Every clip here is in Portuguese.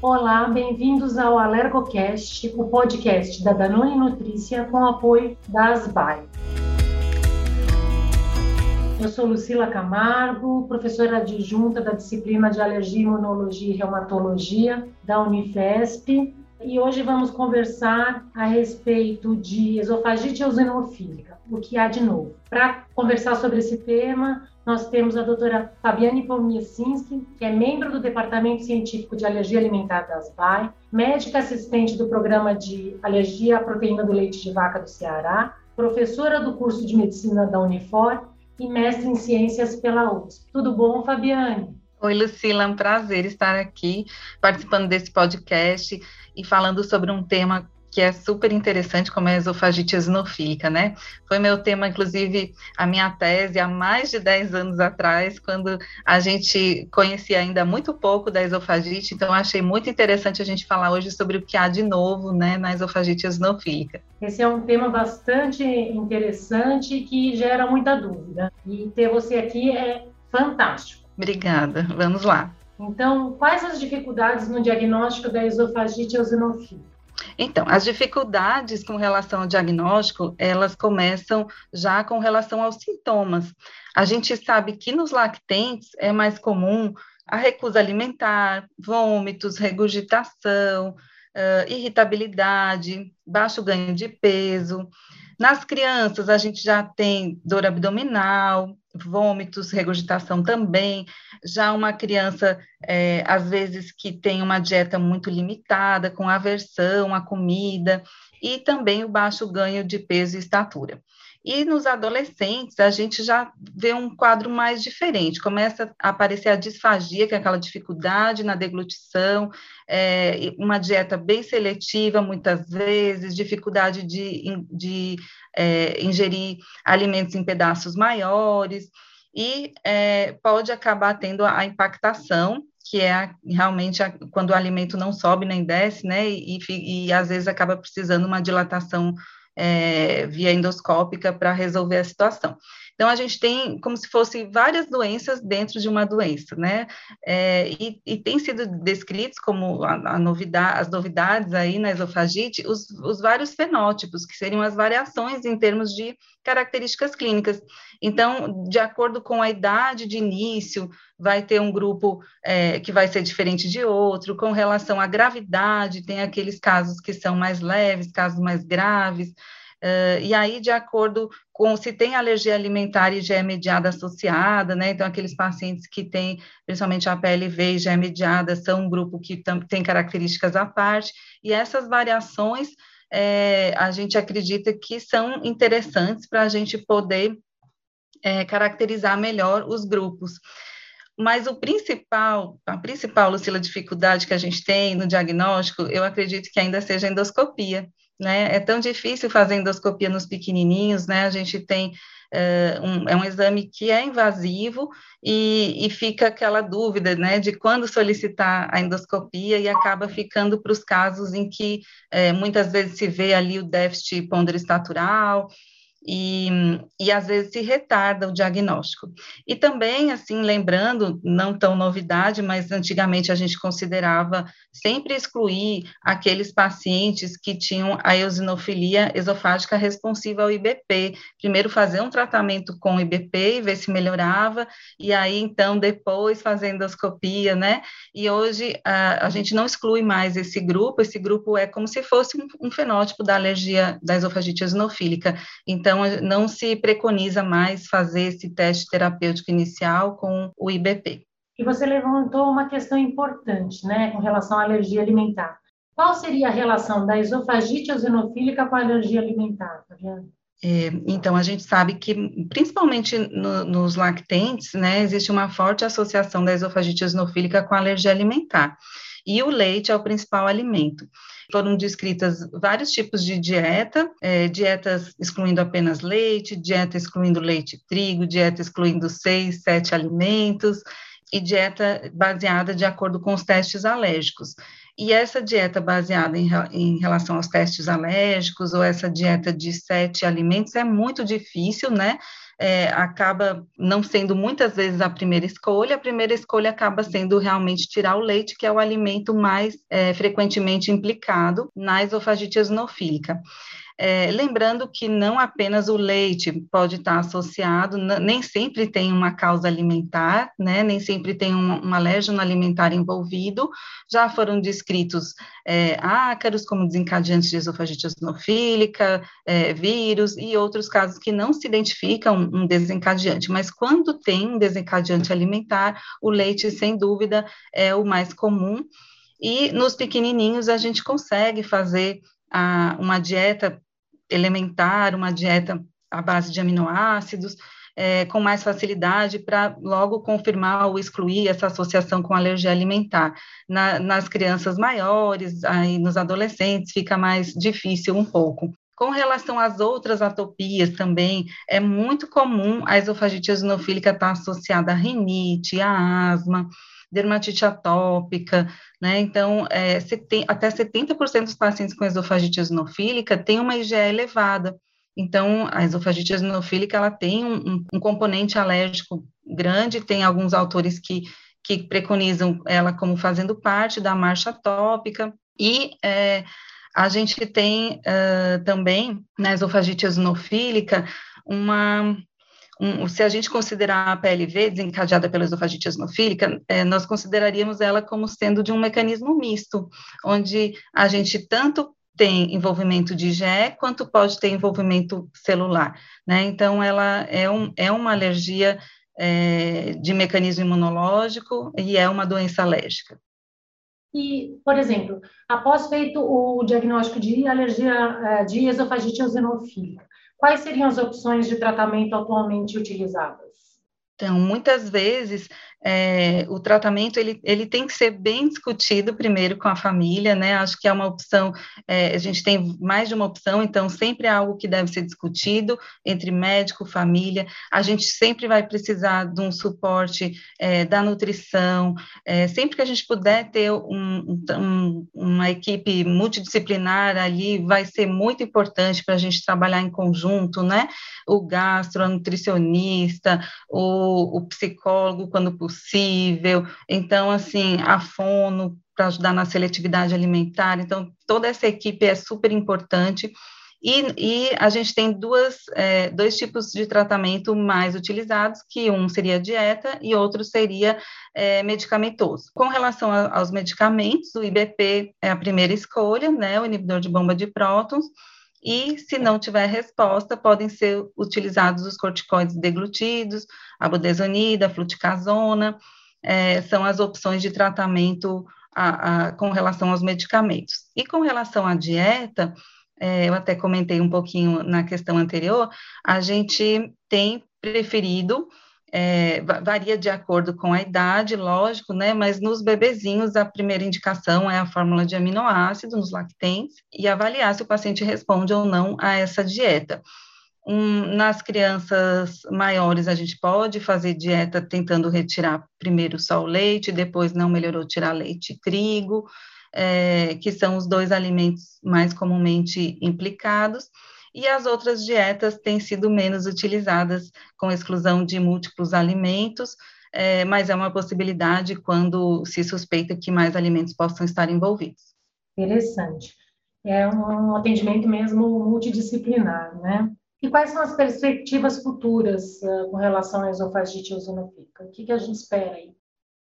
Olá, bem-vindos ao AlergoCast, o podcast da Danone Nutrícia com apoio da Asbai. Eu sou Lucila Camargo, professora adjunta da disciplina de Alergia, Imunologia e Reumatologia da Unifesp, e hoje vamos conversar a respeito de esofagite eosinofílica, o que há de novo. Para conversar sobre esse tema, nós temos a doutora Fabiane Pomiesinski, que é membro do Departamento Científico de Alergia Alimentar da ASBAI, médica assistente do Programa de Alergia à Proteína do Leite de Vaca do Ceará, professora do curso de Medicina da Unifor e mestre em Ciências pela USP. Tudo bom, Fabiane? Oi, Lucila, é um prazer estar aqui participando desse podcast e falando sobre um tema que é super interessante, como é a esofagite eosinofílica, né? Foi meu tema, inclusive, a minha tese há mais de 10 anos atrás, quando a gente conhecia ainda muito pouco da esofagite, então achei muito interessante a gente falar hoje sobre o que há de novo, né, na esofagite eosinofílica. Esse é um tema bastante interessante que gera muita dúvida, e ter você aqui é fantástico. Obrigada, vamos lá. Então, quais as dificuldades no diagnóstico da esofagite eosinofílica? Então, as dificuldades com relação ao diagnóstico, elas começam já com relação aos sintomas. A gente sabe que nos lactentes é mais comum a recusa alimentar, vômitos, regurgitação, uh, irritabilidade, baixo ganho de peso. Nas crianças, a gente já tem dor abdominal, vômitos, regurgitação também. Já uma criança, é, às vezes, que tem uma dieta muito limitada, com aversão à comida, e também o baixo ganho de peso e estatura. E nos adolescentes, a gente já vê um quadro mais diferente, começa a aparecer a disfagia, que é aquela dificuldade na deglutição, é, uma dieta bem seletiva, muitas vezes, dificuldade de, de é, ingerir alimentos em pedaços maiores, e é, pode acabar tendo a impactação, que é realmente a, quando o alimento não sobe nem desce, né, e, e, e às vezes acaba precisando uma dilatação é, via endoscópica para resolver a situação. Então, a gente tem como se fosse várias doenças dentro de uma doença, né? É, e, e, tem sido descritos como a, a novidade, as novidades aí na esofagite, os, os vários fenótipos, que seriam as variações em termos de características clínicas. Então, de acordo com a idade de início, vai ter um grupo é, que vai ser diferente de outro, com relação à gravidade, tem aqueles casos que são mais leves, casos mais graves, Uh, e aí, de acordo com se tem alergia alimentar e já é mediada associada, né? Então, aqueles pacientes que têm, principalmente a PLV e já é mediada, são um grupo que tem características à parte, e essas variações é, a gente acredita que são interessantes para a gente poder é, caracterizar melhor os grupos. Mas o principal, a principal, Lucila, dificuldade que a gente tem no diagnóstico, eu acredito que ainda seja a endoscopia né? É tão difícil fazer endoscopia nos pequenininhos, né? A gente tem é, um, é um exame que é invasivo e, e, fica aquela dúvida, né, de quando solicitar a endoscopia e acaba ficando para os casos em que é, muitas vezes se vê ali o déficit ponderostatural e, e às vezes se retarda o diagnóstico. E também, assim, lembrando, não tão novidade, mas antigamente a gente considerava sempre excluir aqueles pacientes que tinham a eosinofilia esofágica responsiva ao IBP. Primeiro fazer um tratamento com IBP e ver se melhorava, e aí então depois fazer endoscopia, né? E hoje a, a gente não exclui mais esse grupo, esse grupo é como se fosse um, um fenótipo da alergia da esofagite eosinofílica. Então, não se preconiza mais fazer esse teste terapêutico inicial com o IBP. E você levantou uma questão importante, né, com relação à alergia alimentar. Qual seria a relação da esofagite eosinofílica com a alergia alimentar, Fabiana? É, então, a gente sabe que, principalmente no, nos lactentes, né, existe uma forte associação da esofagite eosinofílica com a alergia alimentar. E o leite é o principal alimento. Foram descritas vários tipos de dieta, é, dietas excluindo apenas leite, dieta excluindo leite e trigo, dieta excluindo seis, sete alimentos, e dieta baseada de acordo com os testes alérgicos. E essa dieta baseada em, em, relação aos testes alérgicos, ou essa dieta de sete alimentos, é muito difícil, né? É, acaba não sendo muitas vezes a primeira escolha, a primeira escolha acaba sendo realmente tirar o leite, que é o alimento mais é, frequentemente implicado na esofagite eosinofílica. É, lembrando que não apenas o leite pode estar associado, nem sempre tem uma causa alimentar, né, nem sempre tem um, um alérgeno alimentar envolvido, já foram descritos é, ácaros como desencadeantes de esofagite eosinofílica, é, vírus e outros casos que não se identificam um desencadeante, mas quando tem um desencadeante alimentar, o leite, sem dúvida, é o mais comum, e nos pequenininhos a gente consegue fazer a, uma dieta elementar, uma dieta à base de aminoácidos, é, com mais facilidade para logo confirmar ou excluir essa associação com alergia alimentar. Na, nas crianças maiores, aí nos adolescentes, fica mais difícil um pouco. Com relação às outras atopias também, é muito comum a esofagite eosinofílica estar associada à rinite, à asma, dermatite atópica, né? Então, é, até 70% dos pacientes com esofagite eosinofílica têm uma IgE elevada. Então, a esofagite eosinofílica, ela tem um, um componente alérgico grande, tem alguns autores que, que preconizam ela como fazendo parte da marcha atópica, e é, a gente tem uh, também, na esofagite eosinofílica, uma um, se a gente considerar a PLV desencadeada pela esofagite eosinofílica, é, nós consideraríamos ela como sendo de um mecanismo misto, onde a gente tanto tem envolvimento de IgE, quanto pode ter envolvimento celular, né? Então, ela é, um, é uma alergia é, de mecanismo imunológico e é uma doença alérgica. E, por exemplo, após feito o diagnóstico de alergia é, de esofagite eosinofílica, Quais seriam as opções de tratamento atualmente utilizadas? Então, muitas vezes é, o tratamento ele, ele tem que ser bem discutido primeiro com a família, né? Acho que é uma opção, é, a gente tem mais de uma opção, então sempre é algo que deve ser discutido entre médico, família. A gente sempre vai precisar de um suporte é, da nutrição, é, sempre que a gente puder ter um, um, uma equipe multidisciplinar ali, vai ser muito importante para a gente trabalhar em conjunto, né? O gastro, a nutricionista, o, o psicólogo, quando possível possível. Então, assim, a fono para ajudar na seletividade alimentar. Então, toda essa equipe é super importante. E, e, a gente tem duas, é, dois tipos de tratamento mais utilizados, que um seria dieta e outro seria é, medicamentoso. Com relação a, aos medicamentos, o IBP é a primeira escolha, né, o inibidor de bomba de prótons, e se não tiver resposta, podem ser utilizados os corticoides deglutidos, a budesonida, a fluticasona, é, são as opções de tratamento a, a, com relação aos medicamentos. E com relação à dieta, é, eu até comentei um pouquinho na questão anterior, a gente tem preferido é, varia de acordo com a idade, lógico, né? Mas nos bebezinhos, a primeira indicação é a fórmula de aminoácido nos lactentes e avaliar se o paciente responde ou não a essa dieta. Um, nas crianças maiores, a gente pode fazer dieta tentando retirar primeiro só o leite, depois não melhorou, tirar leite e trigo, é, que são os dois alimentos mais comumente implicados e as outras dietas têm sido menos utilizadas com exclusão de múltiplos alimentos, é, mas é uma possibilidade quando se suspeita que mais alimentos possam estar envolvidos. Interessante. É um atendimento mesmo multidisciplinar, né? E quais são as perspectivas futuras uh, com relação à esofagite eosinofílica? O que, que a gente espera aí?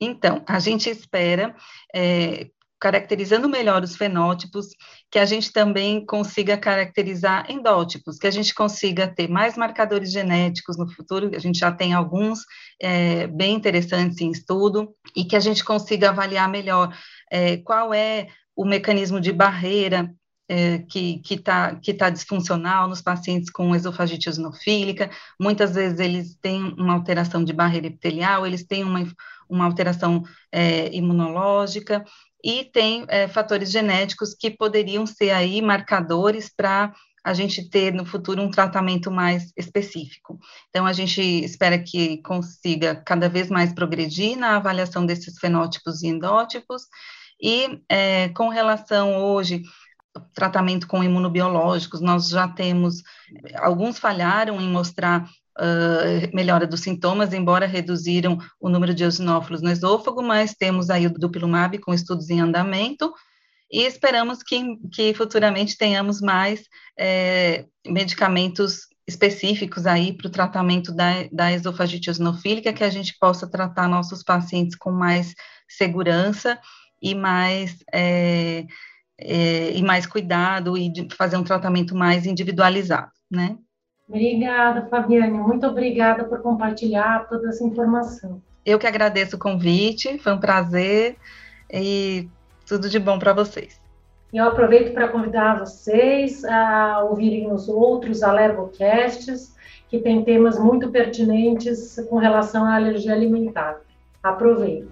Então, a gente espera é, caracterizando melhor os fenótipos, que a gente também consiga caracterizar endótipos, que a gente consiga ter mais marcadores genéticos no futuro, a gente já tem alguns é, bem interessantes em estudo, e que a gente consiga avaliar melhor é, qual é o mecanismo de barreira é, que está que tá disfuncional nos pacientes com esofagite eosinofílica, muitas vezes eles têm uma alteração de barreira epitelial, eles têm uma, uma alteração é, imunológica, e tem é, fatores genéticos que poderiam ser aí marcadores para a gente ter no futuro um tratamento mais específico. Então, a gente espera que consiga cada vez mais progredir na avaliação desses fenótipos e endótipos, e é, com relação hoje tratamento com imunobiológicos, nós já temos, alguns falharam em mostrar uh, melhora dos sintomas, embora reduziram o número de eosinófilos no esôfago, mas temos aí o dupilumab com estudos em andamento, e esperamos que, que futuramente tenhamos mais é, medicamentos específicos aí para o tratamento da, da esofagite eosinofílica, que a gente possa tratar nossos pacientes com mais segurança e mais, é, é, e mais cuidado e fazer um tratamento mais individualizado, né? Obrigada, Fabiane. Muito obrigada por compartilhar toda essa informação. Eu que agradeço o convite, foi um prazer e tudo de bom para vocês. Eu aproveito para convidar vocês a ouvirem os outros Alergocasts, que tem temas muito pertinentes com relação à alergia alimentar. Aproveitem.